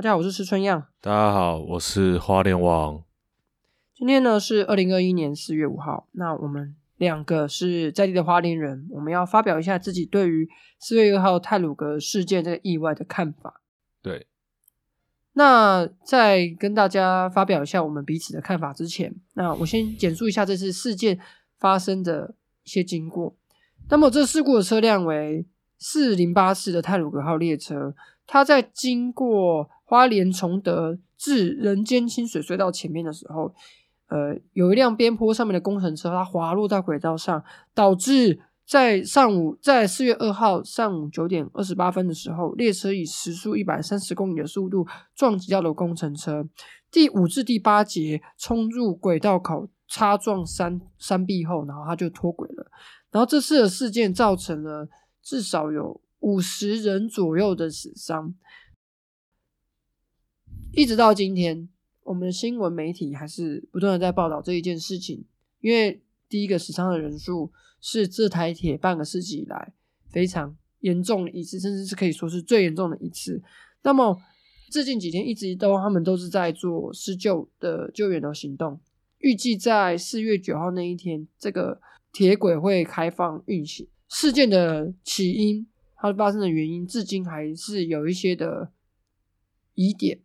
大家好，我是石春样。大家好，我是花莲王。今天呢是二零二一年四月五号，那我们两个是在地的花莲人，我们要发表一下自己对于四月二号泰鲁格事件这个意外的看法。对，那在跟大家发表一下我们彼此的看法之前，那我先简述一下这次事件发生的一些经过。那么这事故的车辆为四零八四的泰鲁格号列车，它在经过花莲崇德至人间清水隧道前面的时候。呃，有一辆边坡上面的工程车，它滑落在轨道上，导致在上午，在四月二号上午九点二十八分的时候，列车以时速一百三十公里的速度撞击到了工程车，第五至第八节冲入轨道口，擦撞山山壁后，然后它就脱轨了。然后这次的事件造成了至少有五十人左右的死伤，一直到今天。我们的新闻媒体还是不断的在报道这一件事情，因为第一个死伤的人数是这台铁半个世纪以来非常严重的一次，甚至是可以说是最严重的一次。那么最近几天一直都他们都是在做施救的救援的行动，预计在四月九号那一天，这个铁轨会开放运行。事件的起因，它发生的原因，至今还是有一些的疑点。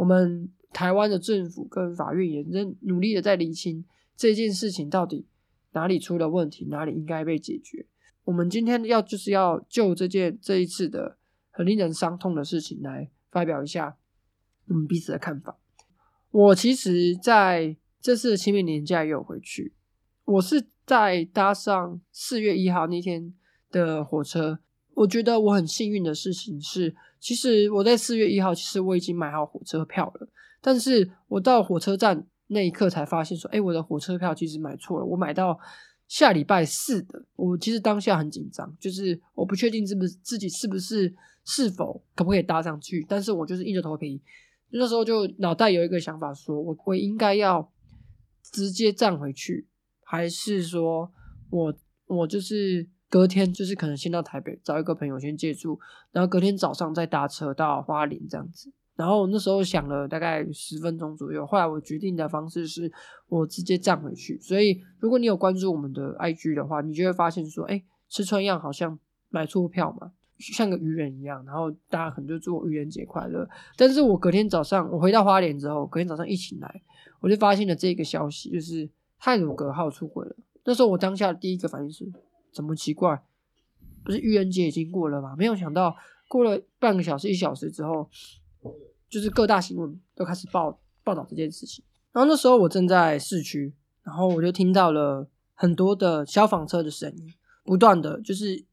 我们。台湾的政府跟法院也在努力的在厘清这件事情到底哪里出了问题，哪里应该被解决。我们今天要就是要就这件这一次的很令人伤痛的事情来发表一下我们彼此的看法。我其实在这次的清明年假也有回去，我是在搭上四月一号那天的火车。我觉得我很幸运的事情是，其实我在四月一号，其实我已经买好火车票了。但是我到火车站那一刻才发现，说，哎，我的火车票其实买错了，我买到下礼拜四的。我其实当下很紧张，就是我不确定是不是自己是不是是否可不可以搭上去。但是我就是硬着头皮，那时候就脑袋有一个想法，说我我应该要直接站回去，还是说我我就是隔天就是可能先到台北找一个朋友先借住，然后隔天早上再搭车到花莲这样子。然后那时候想了大概十分钟左右，后来我决定的方式是我直接站回去。所以如果你有关注我们的 IG 的话，你就会发现说，哎，吃穿样好像买错票嘛，像个愚人一样。然后大家可能就祝我愚人节快乐。但是我隔天早上我回到花莲之后，隔天早上一醒来，我就发现了这个消息，就是泰鲁格号出轨了。那时候我当下第一个反应是，怎么奇怪？不是愚人节已经过了吗？没有想到过了半个小时、一小时之后。就是各大新闻都开始报报道这件事情，然后那时候我正在市区，然后我就听到了很多的消防车的声音，不断的就是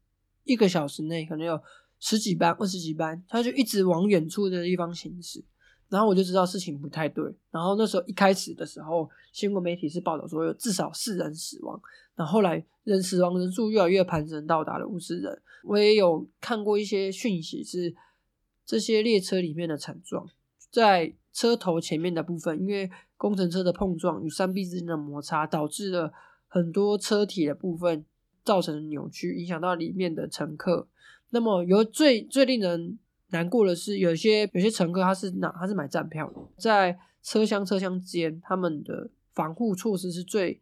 一个小时内可能有十几班、二十几班，他就一直往远处的地方行驶，然后我就知道事情不太对。然后那时候一开始的时候，新闻媒体是报道说有至少四人死亡，那后后来人死亡人数越来越攀升，到达了五十人。我也有看过一些讯息是。这些列车里面的惨状，在车头前面的部分，因为工程车的碰撞与山壁之间的摩擦，导致了很多车体的部分造成扭曲，影响到里面的乘客。那么，有最最令人难过的是，有些有些乘客他是拿他是买站票的，在车厢车厢间，他们的防护措施是最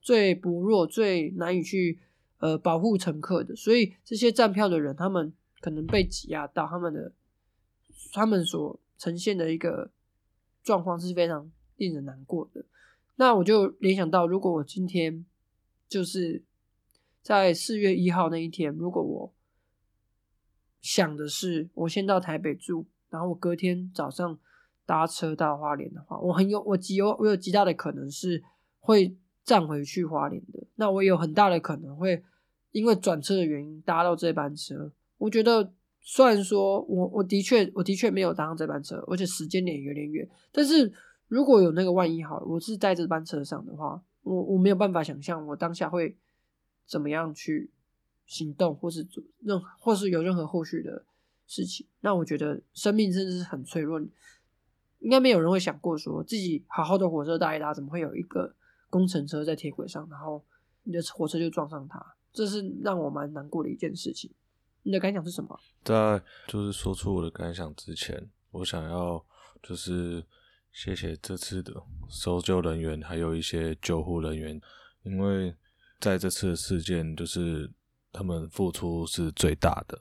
最薄弱、最难以去呃保护乘客的，所以这些站票的人，他们可能被挤压到他们的。他们所呈现的一个状况是非常令人难过的。那我就联想到，如果我今天就是在四月一号那一天，如果我想的是我先到台北住，然后我隔天早上搭车到花莲的话，我很有我极有我有极大的可能是会站回去花莲的。那我有很大的可能会因为转车的原因搭到这班车。我觉得。虽然说我我的确我的确没有搭上这班车，而且时间点有点远，但是如果有那个万一好，我是在这班车上的话，我我没有办法想象我当下会怎么样去行动，或是做任或是有任何后续的事情。那我觉得生命真的是很脆弱，应该没有人会想过说自己好好的火车搭一搭，怎么会有一个工程车在铁轨上，然后你的火车就撞上它，这是让我蛮难过的一件事情。你的感想是什么？在就是说出我的感想之前，我想要就是谢谢这次的搜救人员，还有一些救护人员，因为在这次的事件，就是他们付出是最大的。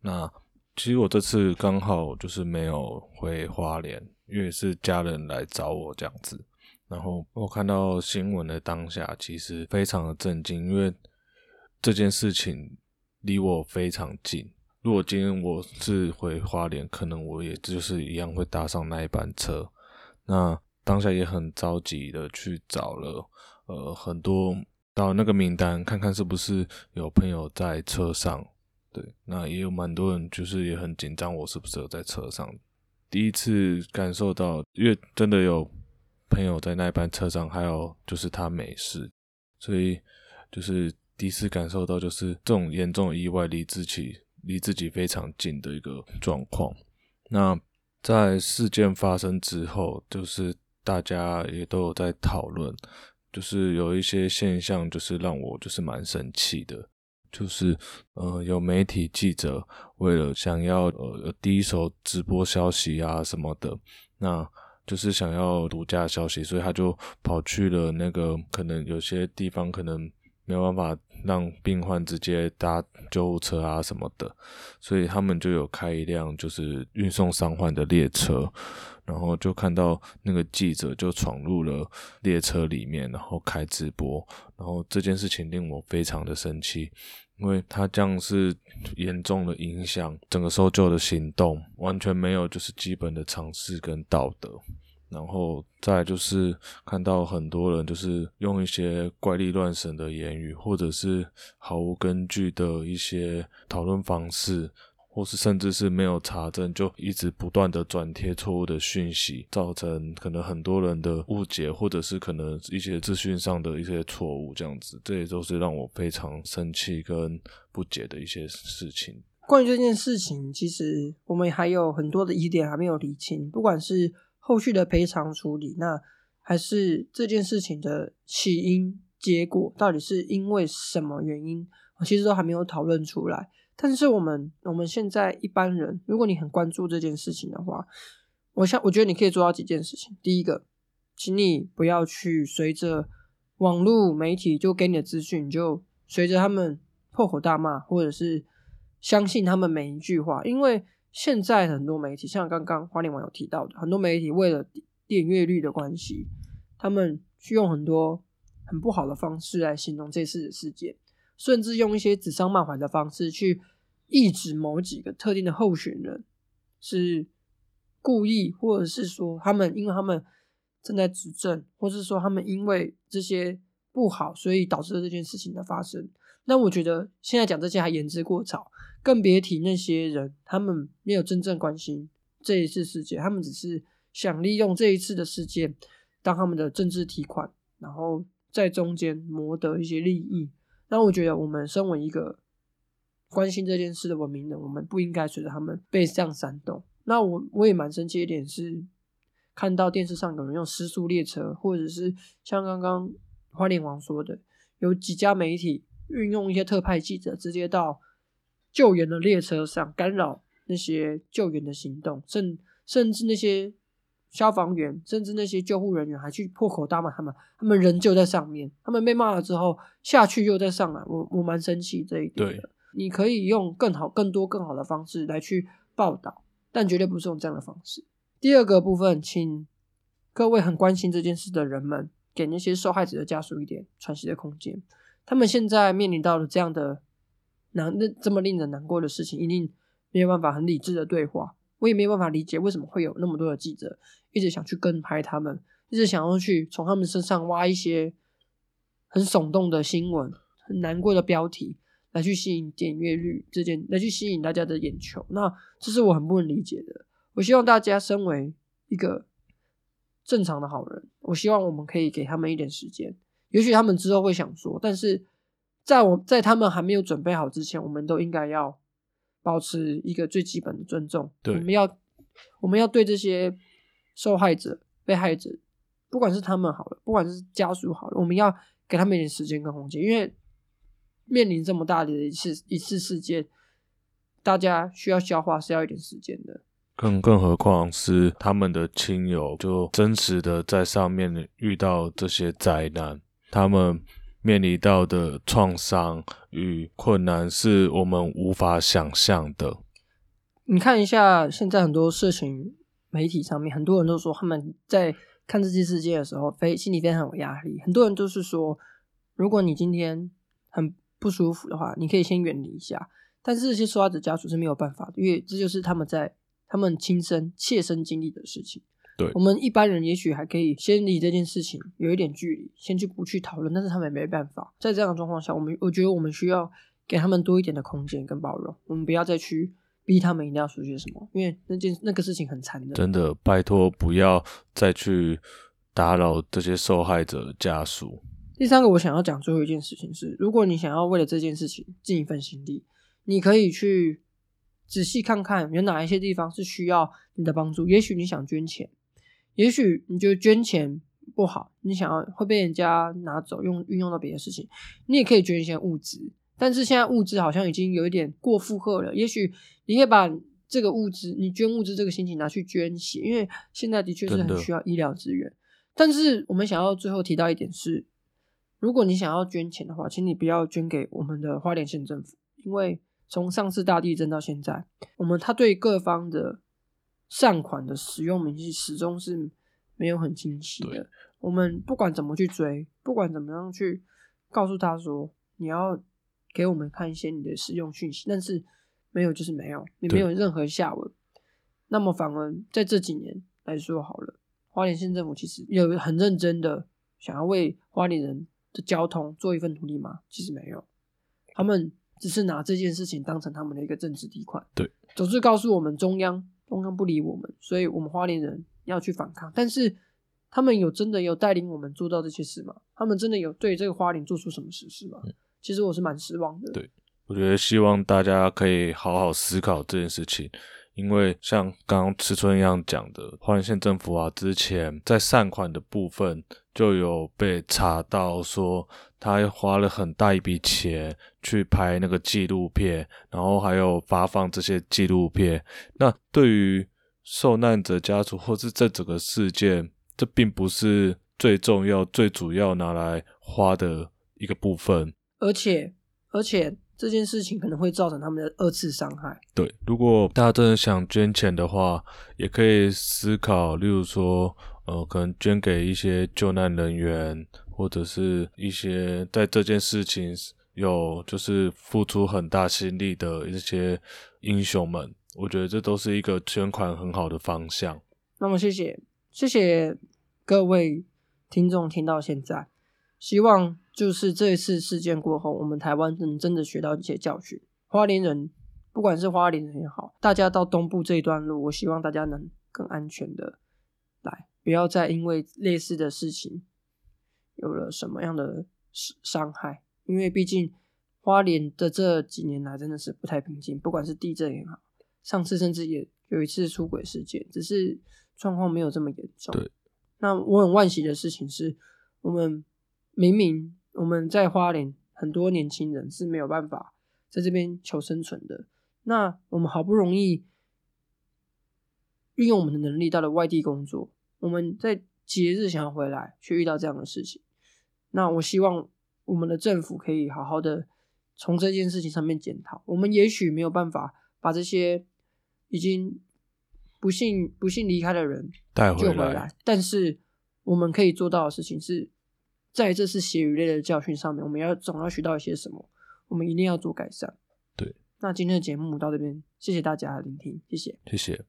那其实我这次刚好就是没有回花莲，因为是家人来找我这样子。然后我看到新闻的当下，其实非常的震惊，因为这件事情离我非常近。如果今天我是回花莲，可能我也就是一样会搭上那一班车。那当下也很着急的去找了，呃，很多到那个名单，看看是不是有朋友在车上。对，那也有蛮多人就是也很紧张，我是不是有在车上？第一次感受到，因为真的有。朋友在那班车上，还有就是他没事，所以就是第一次感受到，就是这种严重的意外离自己离自己非常近的一个状况。那在事件发生之后，就是大家也都有在讨论，就是有一些现象，就是让我就是蛮生气的，就是呃有媒体记者为了想要呃第一手直播消息啊什么的，那。就是想要独家消息，所以他就跑去了那个可能有些地方可能没有办法让病患直接搭救护车啊什么的，所以他们就有开一辆就是运送伤患的列车，然后就看到那个记者就闯入了列车里面，然后开直播，然后这件事情令我非常的生气。因为他这样是严重的影响整个搜救的行动，完全没有就是基本的常识跟道德，然后再就是看到很多人就是用一些怪力乱神的言语，或者是毫无根据的一些讨论方式。或是甚至是没有查证，就一直不断的转贴错误的讯息，造成可能很多人的误解，或者是可能一些资讯上的一些错误，这样子，这也都是让我非常生气跟不解的一些事情。关于这件事情，其实我们还有很多的疑点还没有理清，不管是后续的赔偿处理，那还是这件事情的起因、结果，到底是因为什么原因，我其实都还没有讨论出来。但是我们我们现在一般人，如果你很关注这件事情的话，我想我觉得你可以做到几件事情。第一个，请你不要去随着网络媒体就给你的资讯，就随着他们破口大骂，或者是相信他们每一句话。因为现在很多媒体，像刚刚花莲网友提到的，很多媒体为了点阅率的关系，他们去用很多很不好的方式来形容这次的事件。甚至用一些指桑骂槐的方式去抑制某几个特定的候选人，是故意，或者是说他们因为他们正在执政，或是说他们因为这些不好，所以导致了这件事情的发生。那我觉得现在讲这些还言之过早，更别提那些人，他们没有真正关心这一次事件，他们只是想利用这一次的事件当他们的政治提款，然后在中间谋得一些利益。那我觉得，我们身为一个关心这件事的文明人，我们不应该随着他们被这样煽动。那我我也蛮生气一点是，看到电视上有人用失速列车，或者是像刚刚花莲王说的，有几家媒体运用一些特派记者，直接到救援的列车上干扰那些救援的行动，甚甚至那些。消防员甚至那些救护人员还去破口大骂他们，他们人就在上面，他们被骂了之后下去又再上来，我我蛮生气这一点的。你可以用更好、更多、更好的方式来去报道，但绝对不是用这样的方式。第二个部分，请各位很关心这件事的人们，给那些受害者的家属一点喘息的空间。他们现在面临到了这样的难、那这么令人难过的事情，一定没有办法很理智的对话。我也没有办法理解为什么会有那么多的记者一直想去跟拍他们，一直想要去从他们身上挖一些很耸动的新闻、很难过的标题来去吸引点阅率，这件来去吸引大家的眼球。那这是我很不能理解的。我希望大家身为一个正常的好人，我希望我们可以给他们一点时间。也许他们之后会想说，但是在我在他们还没有准备好之前，我们都应该要。保持一个最基本的尊重，我们要我们要对这些受害者、被害者，不管是他们好了，不管是家属好了，我们要给他们一点时间跟空间，因为面临这么大的一次一次事件，大家需要消化是要一点时间的。更更何况是他们的亲友，就真实的在上面遇到这些灾难，他们面临到的创伤与困难是我们无法想象的。你看一下，现在很多社群媒体上面，很多人都说他们在看这些事件的时候，非心里非常有压力。很多人都是说，如果你今天很不舒服的话，你可以先远离一下。但是这些受害者家属是没有办法的，因为这就是他们在他们亲身切身经历的事情。对我们一般人也许还可以先离这件事情有一点距离，先去不去讨论，但是他们也没办法。在这样的状况下，我们我觉得我们需要给他们多一点的空间跟包容，我们不要再去逼他们一定要说些什么，因为那件那个事情很残忍。真的，拜托不要再去打扰这些受害者的家属。第三个，我想要讲最后一件事情是，如果你想要为了这件事情尽一份心力，你可以去仔细看看有哪一些地方是需要你的帮助。也许你想捐钱，也许你觉得捐钱不好，你想要会被人家拿走用运用到别的事情，你也可以捐一些物资。但是现在物资好像已经有一点过负荷了，也许你可以把这个物资，你捐物资这个心情拿去捐血，因为现在的确是很需要医疗资源。但是我们想要最后提到一点是，如果你想要捐钱的话，请你不要捐给我们的花莲县政府，因为从上次大地震到现在，我们他对各方的善款的使用明细始终是没有很清晰的。我们不管怎么去追，不管怎么样去告诉他说你要给我们看一些你的使用讯息，但是没有就是没有，你没有任何下文。那么反而在这几年来说好了，花莲县政府其实有很认真的想要为花莲人的交通做一份努力吗？其实没有，他们只是拿这件事情当成他们的一个政治底款。对，总是告诉我们中央，中央不理我们，所以我们花莲人要去反抗。但是他们有真的有带领我们做到这些事吗？他们真的有对这个花莲做出什么实事吗？其实我是蛮失望的。对我觉得希望大家可以好好思考这件事情，因为像刚刚池春一样讲的，花莲县政府啊，之前在善款的部分就有被查到说，他花了很大一笔钱去拍那个纪录片，然后还有发放这些纪录片。那对于受难者家属或是这整个事件，这并不是最重要、最主要拿来花的一个部分。而且而且这件事情可能会造成他们的二次伤害。对，如果大家真的想捐钱的话，也可以思考，例如说，呃，可能捐给一些救难人员，或者是一些在这件事情有就是付出很大心力的一些英雄们。我觉得这都是一个捐款很好的方向。那么谢谢谢谢各位听众听到现在，希望就是这一次事件过后，我们台湾能真的学到一些教训。花莲人，不管是花莲人也好，大家到东部这一段路，我希望大家能更安全的来，不要再因为类似的事情有了什么样的伤伤害，因为毕竟花莲的这几年来真的是不太平静，不管是地震也好，上次甚至也有一次出轨事件，只是状况没有这么严重。对，那我很惋惜的事情是，我们明明我们在花莲很多年轻人是没有办法在这边求生存的，那我们好不容易运用我们的能力到了外地工作，我们在节日想要回来，却遇到这样的事情。那我希望我们的政府可以好好的从这件事情上面检讨。我们也许没有办法把这些已经不幸不幸离开的人带回来救回来，但是我们可以做到的事情是，在这次血与泪的教训上面，我们要总要学到一些什么，我们一定要做改善。对，那今天的节目到这边，谢谢大家的聆听，谢谢。谢谢。